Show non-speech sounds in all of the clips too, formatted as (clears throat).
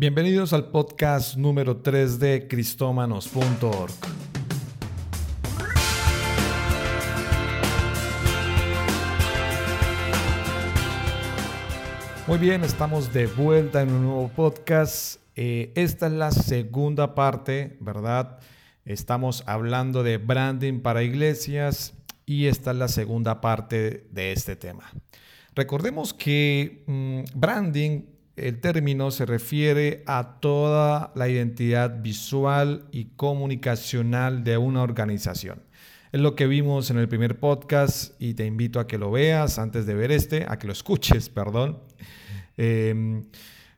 Bienvenidos al podcast número 3 de cristómanos.org. Muy bien, estamos de vuelta en un nuevo podcast. Eh, esta es la segunda parte, ¿verdad? Estamos hablando de branding para iglesias y esta es la segunda parte de este tema. Recordemos que mm, branding el término se refiere a toda la identidad visual y comunicacional de una organización. Es lo que vimos en el primer podcast y te invito a que lo veas antes de ver este, a que lo escuches, (laughs) perdón. Em,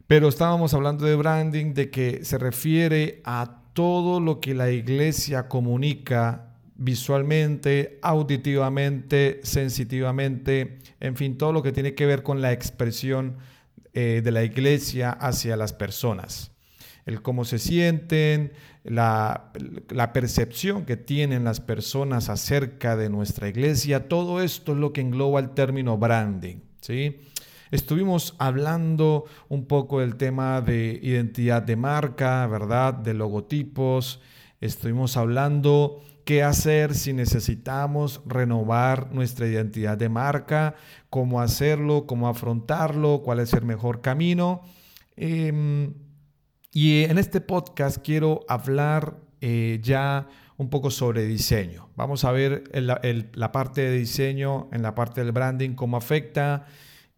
pero estábamos hablando de branding, de que se refiere a todo lo que la iglesia comunica visualmente, auditivamente, sensitivamente, en fin, todo lo que tiene que ver con la expresión eh, de la iglesia hacia las personas. El cómo se sienten, la, percepción que tienen las personas acerca de nuestra iglesia, todo esto es lo que engloba el término branding. ¿sí? Estuvimos hablando un poco del tema de identidad de marca, ¿verdad? De logotipos. Estuvimos hablando qué hacer si necesitamos renovar nuestra identidad de marca, cómo hacerlo, cómo afrontarlo, cuál es el mejor camino. Em, y en este podcast quiero hablar eh, ya un poco sobre diseño. Vamos a ver la parte de diseño, en la parte del branding, cómo afecta,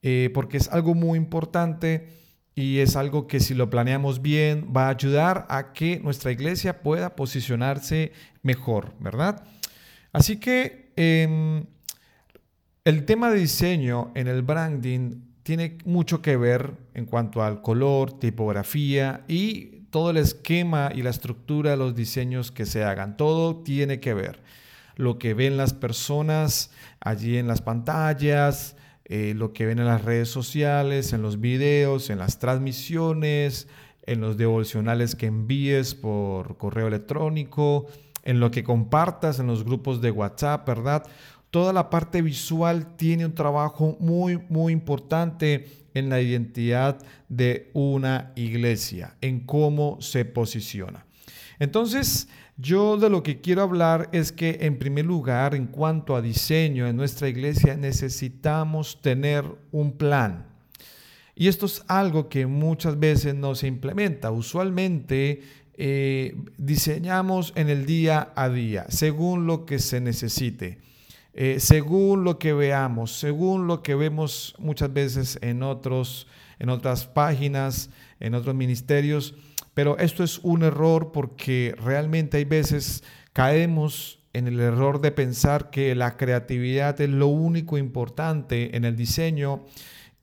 eh, porque es algo muy importante y es algo que si lo planeamos bien va a ayudar a que nuestra iglesia pueda posicionarse mejor, ¿verdad? Así que em, el tema de diseño en el branding tiene mucho que ver en cuanto al color, tipografía y todo el esquema y la estructura de los diseños que se hagan. Todo tiene que ver. Lo que ven las personas allí en las pantallas, eh, lo que ven en las redes sociales, en los videos, en las transmisiones, en los devocionales que envíes por correo electrónico, en lo que compartas en los grupos de WhatsApp, ¿verdad? Toda la parte visual tiene un trabajo muy, muy importante en la identidad de una iglesia, en cómo se posiciona. Entonces, yo de lo que quiero hablar es que en primer lugar, en cuanto a diseño en nuestra iglesia, necesitamos tener un plan. Y esto es algo que muchas veces no se implementa. Usualmente eh, diseñamos en el día a día, según lo que se necesite, eh, según lo que veamos, según lo que vemos muchas veces en, otros, en otras páginas, en otros ministerios. Pero esto es un error porque realmente hay veces caemos en el error de pensar que la creatividad es lo único importante en el diseño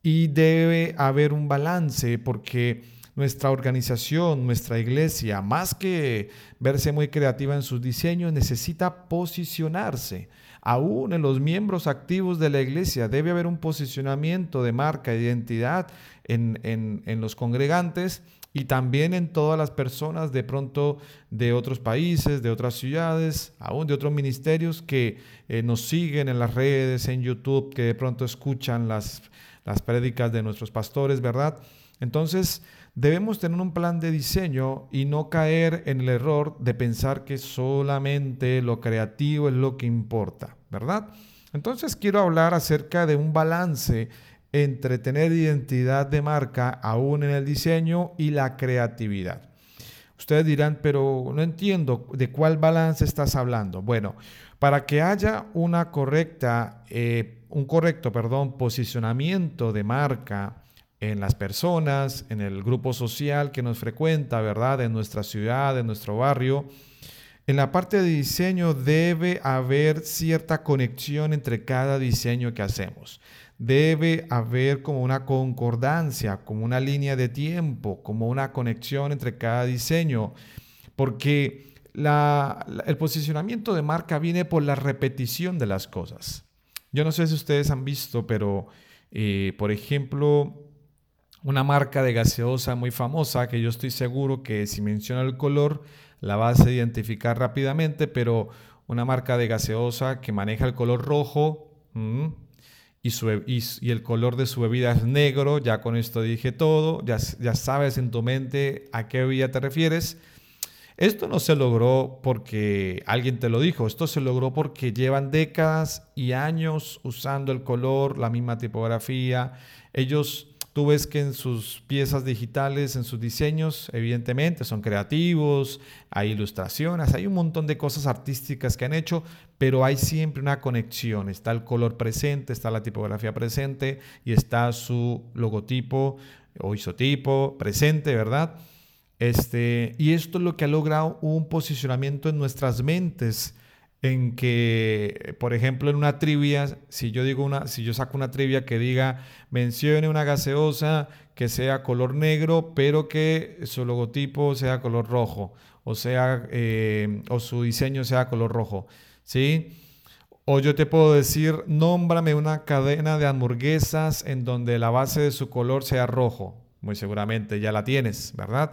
y debe haber un balance porque nuestra organización, nuestra iglesia, más que verse muy creativa en sus diseños, necesita posicionarse. Aún en los miembros activos de la iglesia debe haber un posicionamiento de marca, de identidad en, en los congregantes y también en todas las personas de pronto de otros países, de otras ciudades, aún de otros ministerios que eh, nos siguen en las redes, en YouTube, que de pronto escuchan las, las prédicas de nuestros pastores, ¿verdad? Entonces, debemos tener un plan de diseño y no caer en el error de pensar que solamente lo creativo es lo que importa, ¿verdad? Entonces, quiero hablar acerca de un balance entre tener identidad de marca aún en el diseño y la creatividad. Ustedes dirán, pero no entiendo de cuál balance estás hablando. Bueno, para que haya una correcta, eh, un correcto perdón, posicionamiento de marca en las personas, en el grupo social que nos frecuenta, ¿verdad? En nuestra ciudad, en nuestro barrio, en la parte de diseño debe haber cierta conexión entre cada diseño que hacemos debe haber como una concordancia, como una línea de tiempo, como una conexión entre cada diseño, porque el posicionamiento de marca viene por la repetición de las cosas. Yo no sé si ustedes han visto, pero eh, por ejemplo, una marca de gaseosa muy famosa, que yo estoy seguro que si menciona el color la vas a identificar rápidamente, pero una marca de gaseosa que maneja el color rojo, y, el color de su bebida es negro, ya con esto dije todo, ya, ya sabes en tu mente a qué bebida te refieres. Esto no se logró porque alguien te lo dijo, esto se logró porque llevan décadas y años usando el color, la misma tipografía. Ellos Tú ves que en sus piezas digitales, en sus diseños, evidentemente son creativos, hay ilustraciones, hay un montón de cosas artísticas que han hecho, pero hay siempre una conexión. Está el color presente, está la tipografía presente y está su logotipo o isotipo presente, ¿verdad? Este, y esto es lo que ha logrado un posicionamiento en nuestras mentes en que, por ejemplo, en una trivia, si yo digo una, si yo saco una trivia que diga mencione una gaseosa que sea color negro, pero que su logotipo sea color rojo, o sea, eh, o su diseño sea color rojo, ¿sí? O yo te puedo decir, nómbrame una cadena de hamburguesas en donde la base de su color sea rojo. Muy seguramente ya la tienes, ¿verdad?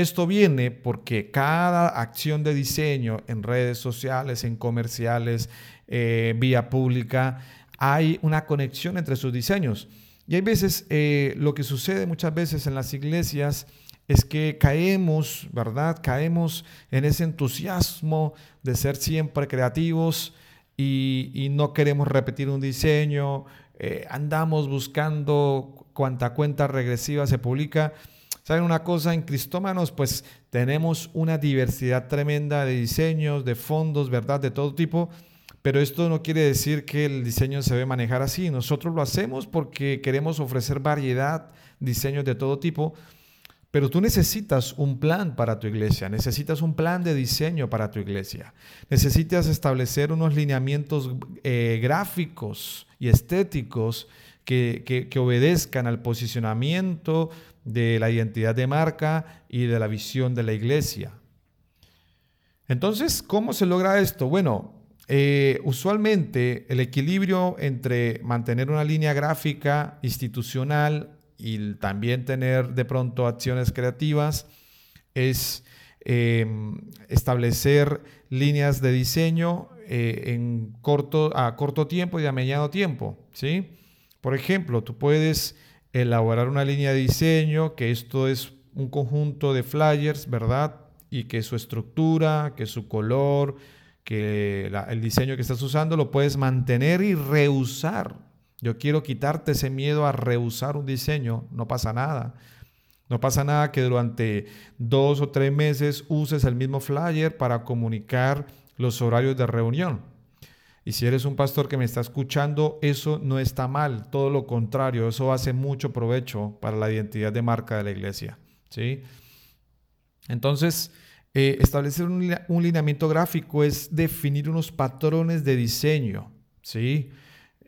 Esto viene porque cada acción de diseño en redes sociales, en comerciales, eh, vía pública, hay una conexión entre sus diseños. Y hay veces, eh, lo que sucede muchas veces en las iglesias es que caemos, ¿verdad? Caemos en ese entusiasmo de ser siempre creativos y, no queremos repetir un diseño, eh, andamos buscando cuánta cuenta regresiva se publica ¿Saben una cosa? En Cristómanos pues tenemos una diversidad tremenda de diseños, de fondos, ¿verdad? De todo tipo. Pero esto no quiere decir que el diseño se debe manejar así. Nosotros lo hacemos porque queremos ofrecer variedad, diseños de todo tipo. Pero tú necesitas un plan para tu iglesia, necesitas un plan de diseño para tu iglesia, necesitas establecer unos lineamientos eh, gráficos y estéticos que, que, obedezcan al posicionamiento de la identidad de marca y de la visión de la iglesia. Entonces, ¿cómo se logra esto? Bueno, eh, usualmente el equilibrio entre mantener una línea gráfica institucional y también tener de pronto acciones creativas es em, establecer líneas de diseño eh, en corto, a corto tiempo y a mediano tiempo. ¿sí? Por ejemplo, tú puedes elaborar una línea de diseño, que esto es un conjunto de flyers, ¿verdad? Y que su estructura, que su color, que el diseño que estás usando lo puedes mantener y reusar. Yo quiero quitarte ese miedo a reusar un diseño, no pasa nada. No pasa nada que durante dos o tres meses uses el mismo flyer para comunicar los horarios de reunión. Y si eres un pastor que me está escuchando, eso no está mal, todo lo contrario, eso hace mucho provecho para la identidad de marca de la iglesia. ¿sí? Entonces, eh, establecer un, lineamiento gráfico es definir unos patrones de diseño. ¿sí?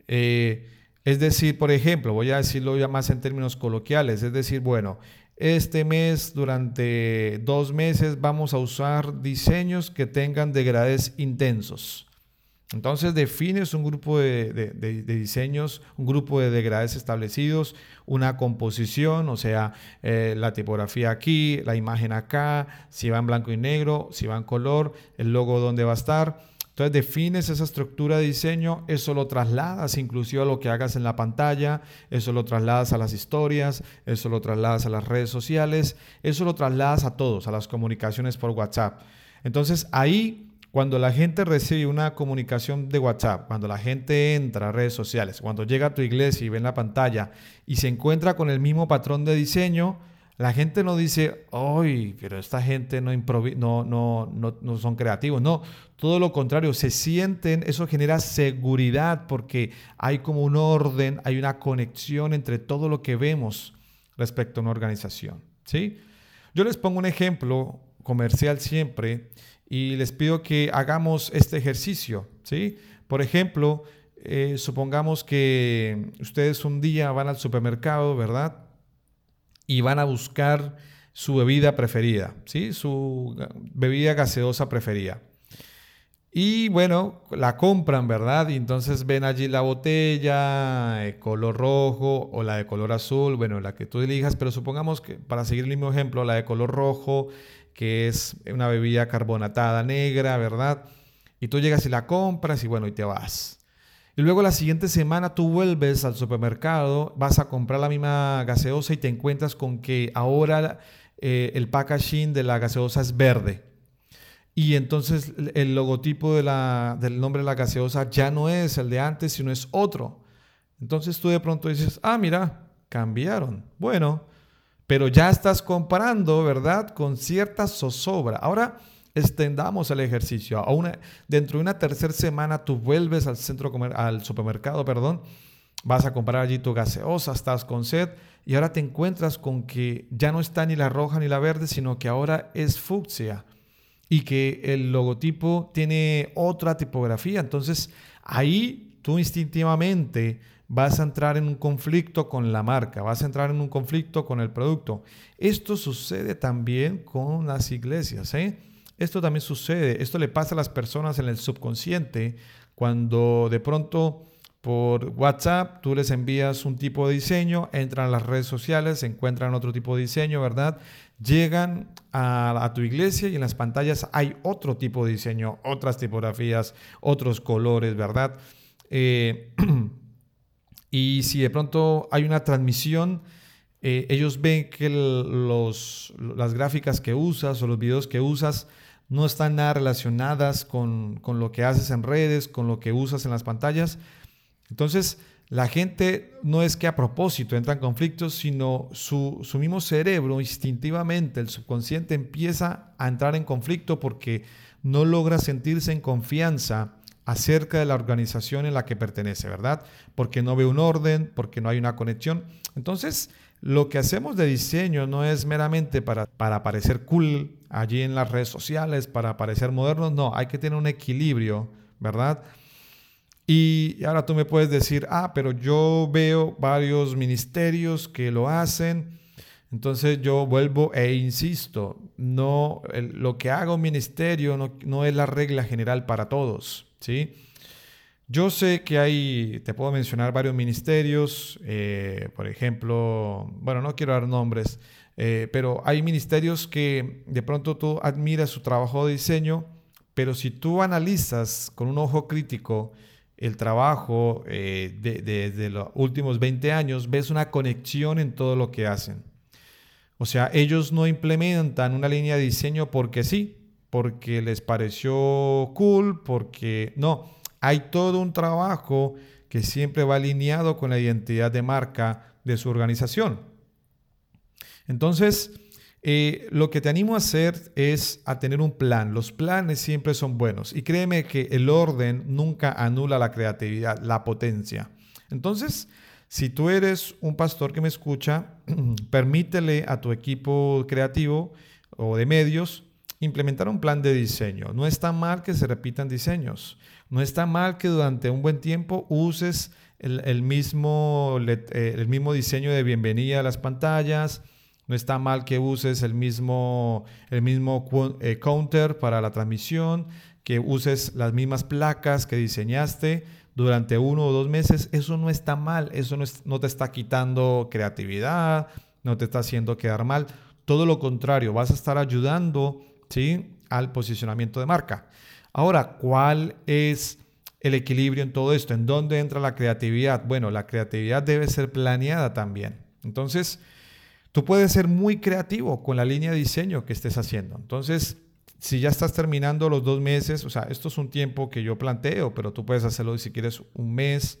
Eh, es decir, por ejemplo, voy a decirlo ya más en términos coloquiales, es decir, bueno, este mes, durante dos meses, vamos a usar diseños que tengan degradés intensos. Entonces defines un grupo de, diseños, un grupo de degrades establecidos, una composición, o sea, eh, la tipografía aquí, la imagen acá, si va en blanco y negro, si va en color, el logo dónde va a estar. Entonces defines esa estructura de diseño, eso lo trasladas inclusive a lo que hagas en la pantalla, eso lo trasladas a las historias, eso lo trasladas a las redes sociales, eso lo trasladas a todos, a las comunicaciones por WhatsApp. Entonces ahí cuando la gente recibe una comunicación de WhatsApp, cuando la gente entra a redes sociales, cuando llega a tu iglesia y ve en la pantalla y se encuentra con el mismo patrón de diseño, la gente no dice, ¡ay, pero esta gente no, no, no, no, son creativos! No, todo lo contrario, se sienten, eso genera seguridad porque hay como un orden, hay una conexión entre todo lo que vemos respecto a una organización. ¿sí? Yo les pongo un ejemplo comercial siempre y les pido que hagamos este ejercicio, ¿sí? Por ejemplo, eh, supongamos que ustedes un día van al supermercado, ¿verdad? Y van a buscar su bebida preferida, ¿sí? Su bebida gaseosa preferida. Y bueno, la compran, ¿verdad? Y entonces ven allí la botella, de color rojo o la de color azul, bueno, la que tú elijas, pero supongamos que para seguir el mismo ejemplo, la de color rojo que es una bebida carbonatada negra, ¿verdad? Y tú llegas y la compras y bueno, y te vas. Y luego la siguiente semana tú vuelves al supermercado, vas a comprar la misma gaseosa y te encuentras con que ahora eh, el packaging de la gaseosa es verde. Y entonces el logotipo del nombre de la gaseosa ya no es el de antes, sino es otro. Entonces tú de pronto dices, ah, mira, cambiaron. Bueno, pero ya estás comparando, ¿verdad? Con cierta zozobra. Ahora extendamos el ejercicio. A dentro de una tercera semana tú vuelves al centro al supermercado, perdón, vas a comprar allí tu gaseosa, estás con sed y ahora te encuentras con que ya no está ni la roja ni la verde, sino que ahora es fucsia y que el logotipo tiene otra tipografía. Entonces ahí tú instintivamente vas a entrar en un conflicto con la marca, vas a entrar en un conflicto con el producto. Esto sucede también con las iglesias. ¿eh? Esto también sucede, esto le pasa a las personas en el subconsciente cuando de pronto por WhatsApp tú les envías un tipo de diseño, entran a las redes sociales, encuentran otro tipo de diseño, ¿verdad? Llegan a, tu iglesia y en las pantallas hay otro tipo de diseño, otras tipografías, otros colores, ¿verdad? Eh, (clears throat) y si de pronto hay una transmisión, eh, ellos ven que los, las gráficas que usas o los videos que usas no están nada relacionadas con, lo que haces en redes, con lo que usas en las pantallas. Entonces, la gente no es que a propósito entra en conflictos, sino su, su, mismo cerebro, instintivamente, el subconsciente empieza a entrar en conflicto porque no logra sentirse en confianza acerca de la organización en la que pertenece, ¿verdad? Porque no ve un orden, porque no hay una conexión. Entonces, lo que hacemos de diseño no es meramente para, para parecer cool allí en las redes sociales, para parecer modernos, no, hay que tener un equilibrio, ¿verdad? Y ahora tú me puedes decir, ah, pero yo veo varios ministerios que lo hacen, entonces yo vuelvo e insisto, no, lo que haga un ministerio no, no es la regla general para todos, ¿sí? Yo sé que hay, te puedo mencionar varios ministerios, eh, por ejemplo, bueno, no quiero dar nombres, eh, pero hay ministerios que de pronto tú admiras su trabajo de diseño, pero si tú analizas con un ojo crítico el trabajo eh, los últimos 20 años, ves una conexión en todo lo que hacen. O sea, ellos no implementan una línea de diseño porque sí, porque les pareció cool, porque no hay todo un trabajo que siempre va alineado con la identidad de marca de su organización. Entonces, eh, lo que te animo a hacer es a tener un plan. Los planes siempre son buenos y créeme que el orden nunca anula la creatividad, la potencia. Entonces, si tú eres un pastor que me escucha, (clears throat) permítele a tu equipo creativo o de medios implementar un plan de diseño. No está mal que se repitan diseños. No está mal que durante un buen tiempo uses el, mismo, eh, el mismo diseño de bienvenida a las pantallas. No está mal que uses el mismo, el mismo eh, counter para la transmisión, que uses las mismas placas que diseñaste durante uno o dos meses. Eso no está mal, eso no, no te está quitando creatividad, no te está haciendo quedar mal. Todo lo contrario, vas a estar ayudando al posicionamiento de marca. Ahora, ¿cuál es el equilibrio en todo esto? ¿En dónde entra la creatividad? Bueno, la creatividad debe ser planeada también. Entonces, tú puedes ser muy creativo con la línea de diseño que estés haciendo. Entonces, si ya estás terminando los dos meses, o sea, esto es un tiempo que yo planteo, pero tú puedes hacerlo si quieres un mes,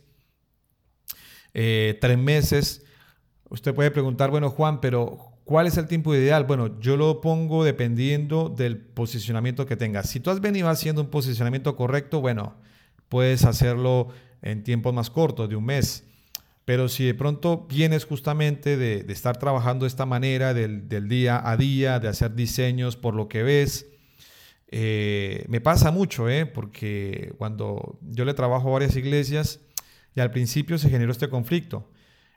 eh, tres meses. Usted puede preguntar, bueno, Juan, pero ¿Cuál es el tiempo ideal? Bueno, yo lo pongo dependiendo del posicionamiento que tengas. Si tú has venido haciendo un posicionamiento correcto, bueno, puedes hacerlo en tiempos más cortos, de un mes. Pero si de pronto vienes justamente de, estar trabajando de esta manera, del, día a día, de hacer diseños por lo que ves, eh, me pasa mucho, ¿eh? porque cuando yo le trabajo a varias iglesias y al principio se generó este conflicto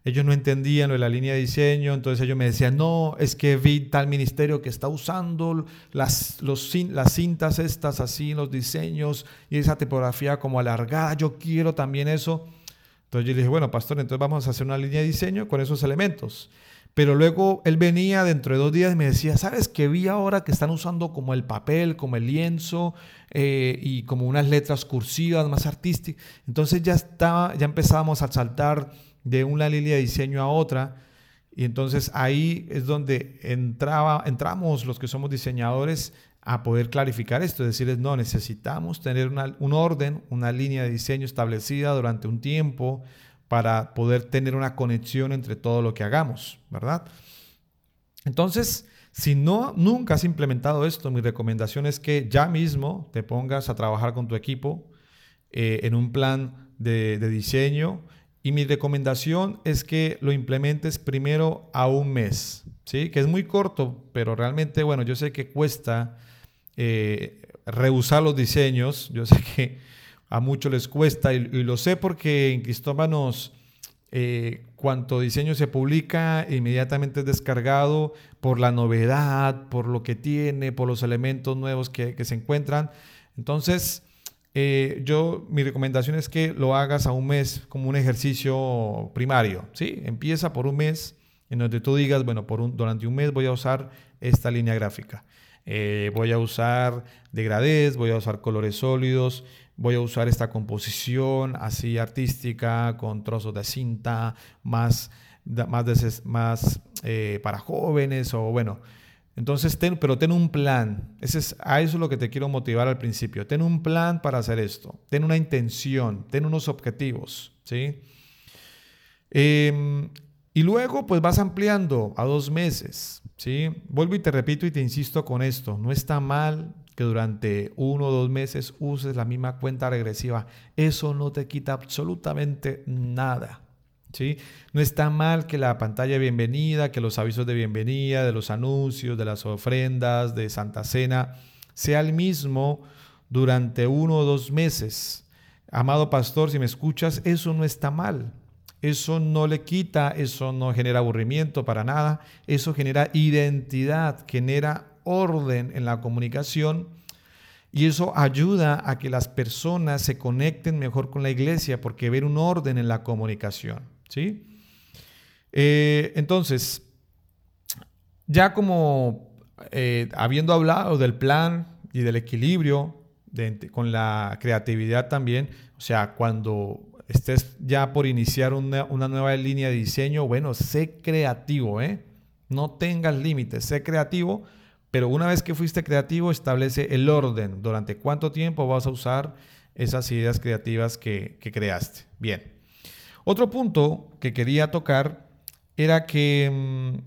ellos no entendían la línea de diseño, entonces ellos me decían, no, es que vi tal ministerio que está usando las, las cintas estas así, los diseños y esa tipografía como alargada, yo quiero también eso. Entonces yo le dije, bueno, pastor, entonces vamos a hacer una línea de diseño con esos elementos. Pero luego él venía dentro de dos días y me decía, ¿sabes qué vi ahora que están usando como el papel, como el lienzo eh, y como unas letras cursivas más artísticas? Entonces ya, estaba, ya empezábamos a saltar de una línea de diseño a otra. Y entonces ahí es donde entraba, entramos los que somos diseñadores a poder clarificar esto, decirles, no, necesitamos tener un orden, una línea de diseño establecida durante un tiempo para poder tener una conexión entre todo lo que hagamos, ¿verdad? Entonces, si no, nunca has implementado esto, mi recomendación es que ya mismo te pongas a trabajar con tu equipo eh, en un plan de, de diseño y mi recomendación es que lo implementes primero a un mes, ¿sí? Que es muy corto, pero realmente, bueno, yo sé que cuesta eh, rehusar los diseños. Yo sé que a muchos les cuesta y, lo sé porque en Cristómanos eh, cuanto diseño se publica, inmediatamente es descargado por la novedad, por lo que tiene, por los elementos nuevos que, se encuentran. Entonces, eh, yo, mi recomendación es que lo hagas a un mes como un ejercicio primario. ¿sí? Empieza por un mes en donde tú digas, bueno, por un, durante un mes voy a usar esta línea gráfica. Eh, voy a usar degradés, voy a usar colores sólidos, voy a usar esta composición así artística con trozos de cinta más, más, más eh, para jóvenes o bueno. Entonces, ten, pero ten un plan. Ese es, a eso es lo que te quiero motivar al principio. Ten un plan para hacer esto. Ten una intención. Ten unos objetivos. ¿sí? Em, y luego, pues vas ampliando a dos meses. ¿sí? Vuelvo y te repito y te insisto con esto. No está mal que durante uno o dos meses uses la misma cuenta regresiva. Eso no te quita absolutamente nada. No está mal que la pantalla de bienvenida, que los avisos de bienvenida, de los anuncios, de las ofrendas, de Santa Cena, sea el mismo durante uno o dos meses. Amado pastor, si me escuchas, eso no está mal. Eso no le quita, eso no genera aburrimiento para nada, eso genera identidad, genera orden en la comunicación y eso ayuda a que las personas se conecten mejor con la iglesia porque ver un orden en la comunicación. ¿Sí? Eh, entonces, ya como eh, habiendo hablado del plan y del equilibrio con la creatividad también, o sea, cuando estés ya por iniciar una, nueva línea de diseño, bueno, sé creativo, ¿eh? No tengas límites, sé creativo, pero una vez que fuiste creativo, establece el orden. Durante cuánto tiempo vas a usar esas ideas creativas que, creaste. Bien. Otro punto que quería tocar era que mm,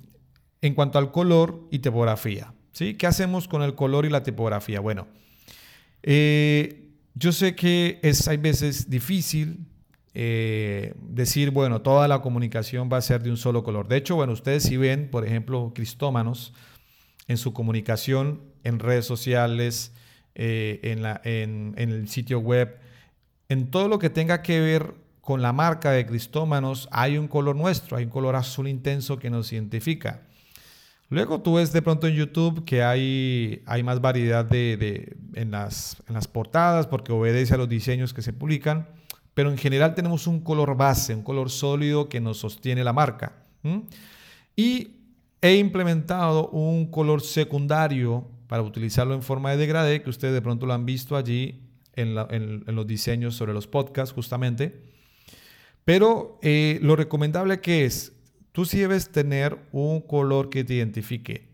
en cuanto al color y tipografía, ¿sí? ¿Qué hacemos con el color y la tipografía? Bueno, eh, yo sé que es hay veces difícil eh, decir, bueno, toda la comunicación va a ser de un solo color. De hecho, bueno, ustedes si ven, por ejemplo, Cristómanos, en su comunicación en redes sociales, eh, en, la, en, el sitio web, en todo lo que tenga que ver con la marca de Cristómanos, hay un color nuestro, hay un color azul intenso que nos identifica. Luego tú ves de pronto en YouTube que hay, hay más variedad de, en, las, en las portadas porque obedece a los diseños que se publican pero en general tenemos un color base, un color sólido que nos sostiene la marca. Y he implementado un color secundario para utilizarlo en forma de degradé, que ustedes de pronto lo han visto allí en, los diseños sobre los podcasts justamente. Pero eh, lo recomendable que es, tú sí debes tener un color que te identifique.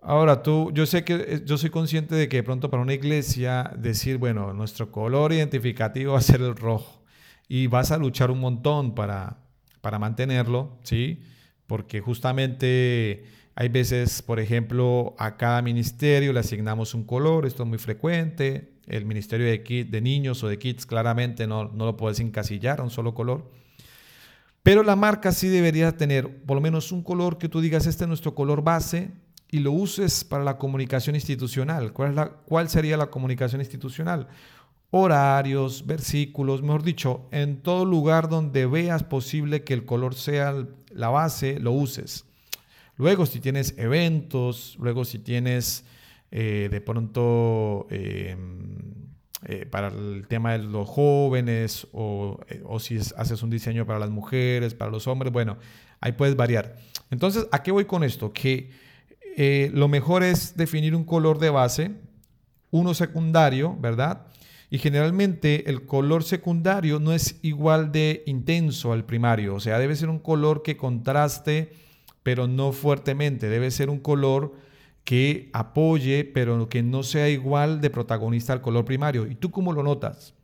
Ahora, tú, yo sé que eh, yo soy consciente de que de pronto para una iglesia decir, bueno, nuestro color identificativo va a ser el rojo y vas a luchar un montón para, para mantenerlo, ¿sí? Porque justamente hay veces, por ejemplo, a cada ministerio le asignamos un color, esto es muy frecuente. El ministerio de, de niños o de kids claramente no, no lo puedes encasillar a un solo color. Pero la marca sí debería tener por lo menos un color que tú digas, este es nuestro color base, y lo uses para la comunicación institucional. ¿Cuál, es la, ¿Cuál sería la comunicación institucional? Horarios, versículos, mejor dicho, en todo lugar donde veas posible que el color sea la base, lo uses. Luego, si tienes eventos, luego si tienes eh, de pronto em, eh, para el tema de los jóvenes o, eh, o si haces un diseño para las mujeres, para los hombres, bueno, Ahí puedes variar. Entonces, ¿a qué voy con esto? Que lo mejor es definir un color de base, uno secundario, ¿verdad? Y generalmente el color secundario no es igual de intenso al primario, o sea, debe ser un color que contraste, pero no fuertemente, debe ser un color que apoye, pero que no sea igual de protagonista al color primario. ¿Y tú cómo lo notas?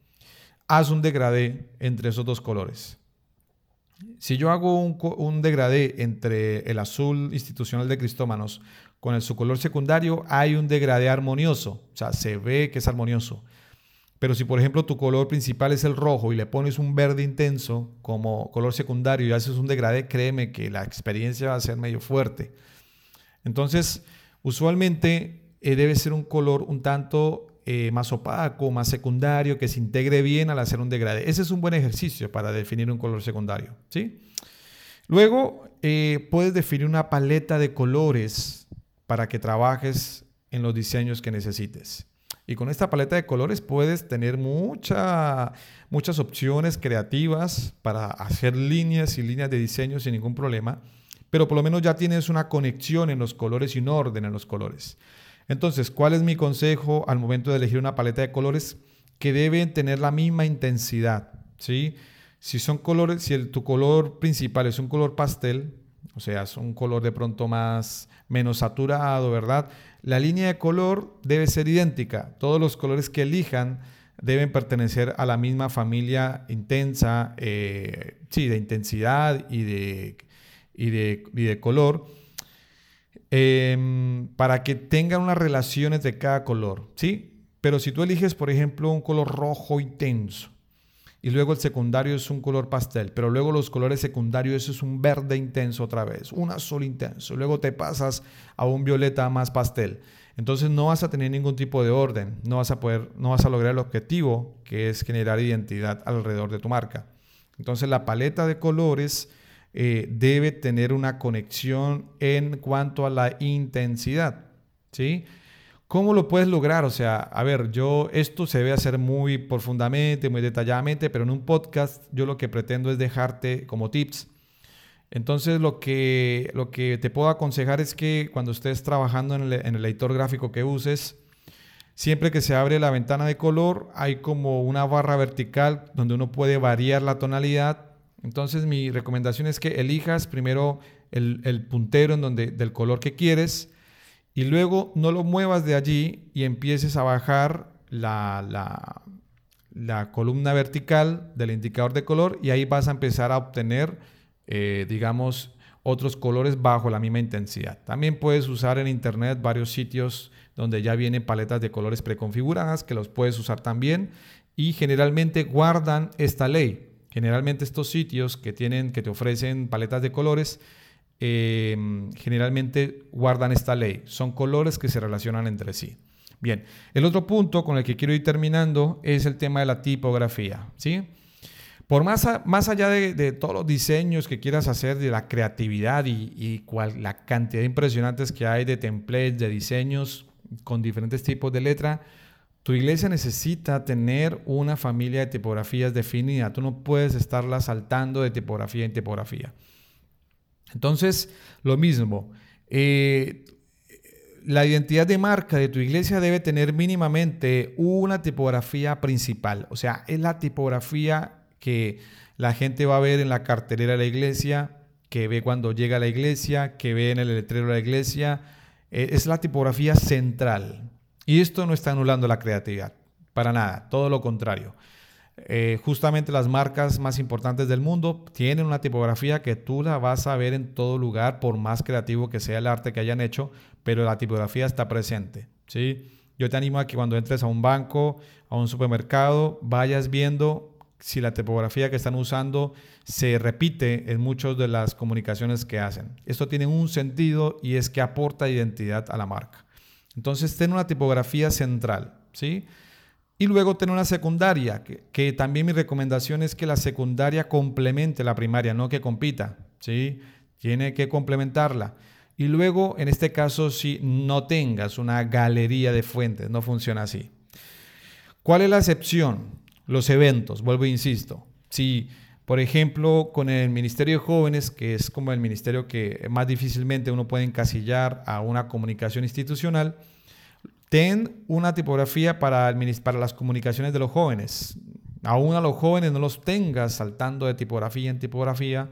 Haz un degradé entre esos dos colores. Si yo hago un, degradé entre el azul institucional de Cristómanos con su color secundario, hay un degradé armonioso, o sea, se ve que es armonioso. Pero si por ejemplo tu color principal es el rojo y le pones un verde intenso como color secundario y haces un degradé, créeme que la experiencia va a ser medio fuerte. Entonces, usualmente eh, debe ser un color un tanto eh, más opaco, más secundario, que se integre bien al hacer un degradé. Ese es un buen ejercicio para definir un color secundario. ¿sí? Luego, eh, puedes definir una paleta de colores para que trabajes en los diseños que necesites. Y con esta paleta de colores puedes tener mucha, muchas opciones creativas para hacer líneas y líneas de diseño sin ningún problema, pero por lo menos ya tienes una conexión en los colores y un orden en los colores. Entonces, ¿cuál es mi consejo al momento de elegir una paleta de colores? Que deben tener la misma intensidad, ¿sí? Si son colores, si tu color principal es un color pastel, o sea, es un color de pronto más menos saturado, ¿verdad? La línea de color debe ser idéntica. Todos los colores que elijan deben pertenecer a la misma familia intensa, eh, sí, de intensidad y de, y de, color, em, para que tengan unas relaciones de cada color, ¿sí? Pero si tú eliges, por ejemplo, un color rojo intenso, y luego el secundario es un color pastel, pero luego los colores secundarios es un verde intenso otra vez, un azul intenso, luego te pasas a un violeta más pastel. Entonces no vas a tener ningún tipo de orden, no vas a poder, no vas a lograr el objetivo que es generar identidad alrededor de tu marca. Entonces la paleta de colores eh, debe tener una conexión en cuanto a la intensidad, ¿sí? ¿Cómo lo puedes lograr? O sea, a ver, yo esto se debe hacer muy profundamente, muy detalladamente, pero en un podcast yo lo que pretendo es dejarte como tips. Entonces lo que, lo que te puedo aconsejar es que cuando estés trabajando en el, en el editor gráfico que uses, siempre que se abre la ventana de color hay como una barra vertical donde uno puede variar la tonalidad. Entonces mi recomendación es que elijas primero el, puntero en donde, del color que quieres y luego no lo muevas de allí y empieces a bajar la, la, columna vertical del indicador de color y ahí vas a empezar a obtener, eh, digamos, otros colores bajo la misma intensidad. También puedes usar en internet varios sitios donde ya vienen paletas de colores preconfiguradas que los puedes usar también y generalmente guardan esta ley. Generalmente estos sitios que tienen que te ofrecen paletas de colores Em, generalmente guardan esta ley. Son colores que se relacionan entre sí. Bien, el otro punto con el que quiero ir terminando es el tema de la tipografía. ¿sí? Por más, más allá de, todos los diseños que quieras hacer, de la creatividad y, cual, la cantidad impresionantes que hay de templates, de diseños con diferentes tipos de letra, tu iglesia necesita tener una familia de tipografías definida. Tú no puedes estarla saltando de tipografía en tipografía. Entonces, lo mismo, eh, la identidad de marca de tu iglesia debe tener mínimamente una tipografía principal, o sea, es la tipografía que la gente va a ver en la cartelera de la iglesia, que ve cuando llega a la iglesia, que ve en el letrero de la iglesia, eh, es la tipografía central. Y esto no está anulando la creatividad, para nada, todo lo contrario. Eh, justamente las marcas más importantes del mundo tienen una tipografía que tú la vas a ver en todo lugar, por más creativo que sea el arte que hayan hecho, pero la tipografía está presente. ¿sí? Yo te animo a que cuando entres a un banco, a un supermercado, vayas viendo si la tipografía que están usando se repite en muchas de las comunicaciones que hacen. Esto tiene un sentido y es que aporta identidad a la marca. Entonces, ten una tipografía central, ¿sí? Y luego tener una secundaria, que, también mi recomendación es que la secundaria complemente la primaria, no que compita, ¿sí? Tiene que complementarla. Y luego, en este caso, si no tengas una galería de fuentes, no funciona así. ¿Cuál es la excepción? Los eventos, vuelvo e insisto. Si Por ejemplo, con el Ministerio de Jóvenes, que es como el ministerio que más difícilmente uno puede encasillar a una comunicación institucional, ten una tipografía para, el, para las comunicaciones de los jóvenes. Aún a los jóvenes no los tengas saltando de tipografía en tipografía,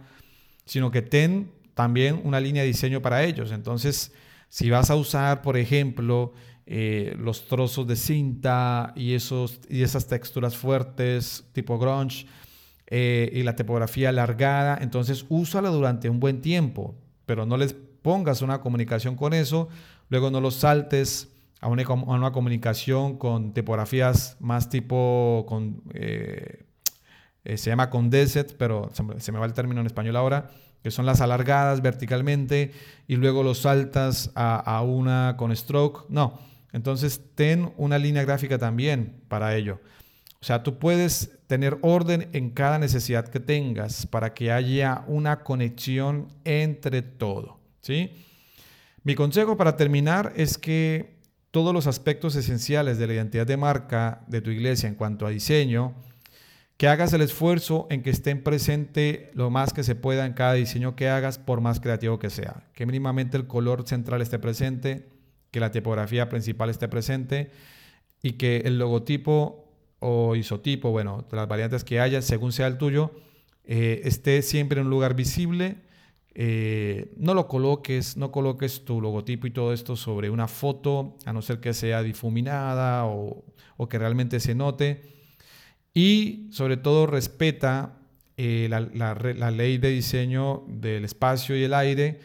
sino que ten también una línea de diseño para ellos. Entonces, si vas a usar, por ejemplo, eh, los trozos de cinta y, esos, y esas texturas fuertes tipo grunge, eh, y la tipografía alargada, entonces úsala durante un buen tiempo, pero no les pongas una comunicación con eso, luego no los saltes a una, comunicación con tipografías más tipo, con, eh, eh, se llama condensed, pero se me va el término en español ahora, que son las alargadas verticalmente y luego los saltas a, a una con stroke. No, entonces ten una línea gráfica también para ello. O sea, tú puedes tener orden en cada necesidad que tengas para que haya una conexión entre todo. ¿sí? Mi consejo para terminar es que todos los aspectos esenciales de la identidad de marca de tu iglesia en cuanto a diseño, que hagas el esfuerzo en que estén presente lo más que se pueda en cada diseño que hagas, por más creativo que sea. Que mínimamente el color central esté presente, que la tipografía principal esté presente y que el logotipo o isotipo, bueno, las variantes que haya, según sea el tuyo, eh, esté siempre en un lugar visible. Eh, no lo coloques, no coloques tu logotipo y todo esto sobre una foto, a no ser que sea difuminada o, que realmente se note. Y sobre todo respeta eh, la, la ley de diseño del espacio y el aire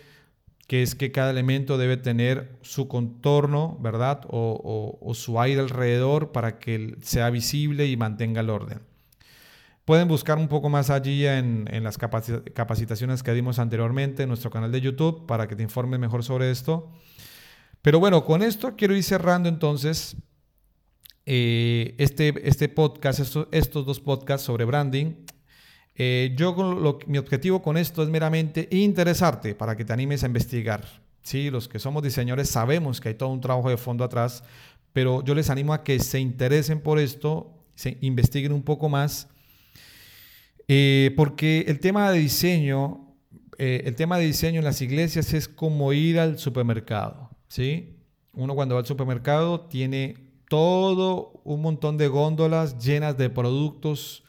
que es que cada elemento debe tener su contorno, ¿verdad? O, su aire alrededor para que sea visible y mantenga el orden. Pueden buscar un poco más allí en, las capacitaciones que dimos anteriormente en nuestro canal de YouTube para que te informes mejor sobre esto. Pero bueno, con esto quiero ir cerrando entonces eh, este, este podcast, estos dos podcasts sobre branding. Eh, yo mi objetivo con esto es meramente interesarte para que te animes a investigar. Sí, los que somos diseñadores sabemos que hay todo un trabajo de fondo atrás, pero yo les animo a que se interesen por esto, se investiguen un poco más, eh, porque el tema de diseño, eh, el tema de diseño en las iglesias es como ir al supermercado, ¿sí? Uno cuando va al supermercado tiene todo un montón de góndolas llenas de productos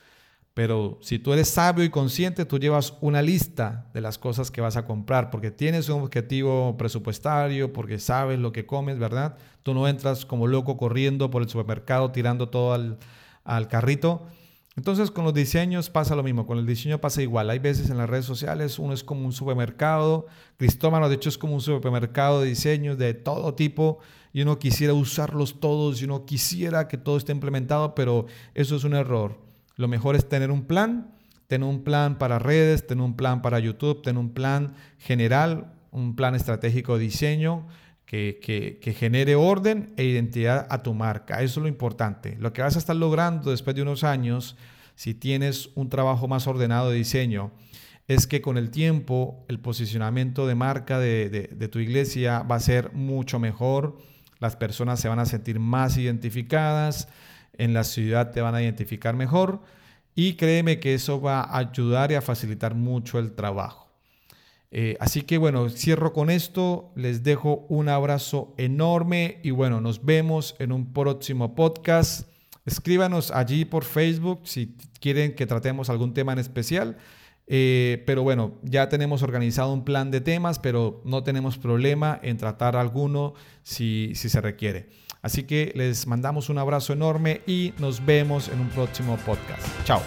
pero si tú eres sabio y consciente, tú llevas una lista de las cosas que vas a comprar, porque tienes un objetivo presupuestario, porque sabes lo que comes, ¿verdad? Tú no entras como loco corriendo por el supermercado, tirando todo al, al carrito. Entonces con los diseños pasa lo mismo, con el diseño pasa igual. Hay veces en las redes sociales uno es como un supermercado, Cristóbalo de hecho es como un supermercado de diseños de todo tipo y uno quisiera usarlos todos y uno quisiera que todo esté implementado, pero eso es un error. Lo mejor es tener un plan, tener un plan para redes, tener un plan para YouTube, tener un plan general, un plan estratégico de diseño que, que, genere orden e identidad a tu marca. Eso es lo importante. Lo que vas a estar logrando después de unos años, si tienes un trabajo más ordenado de diseño, es que con el tiempo el posicionamiento de marca de, de, tu iglesia va a ser mucho mejor, las personas se van a sentir más identificadas, en la ciudad te van a identificar mejor y créeme que eso va a ayudar y a facilitar mucho el trabajo. Eh, así que bueno, cierro con esto, les dejo un abrazo enorme y bueno, nos vemos en un próximo podcast. Escríbanos allí por Facebook si quieren que tratemos algún tema en especial. Eh, pero bueno, ya tenemos organizado un plan de temas, pero no tenemos problema en tratar alguno si, si se requiere. Así que les mandamos un abrazo enorme y nos vemos en un próximo podcast. Chao.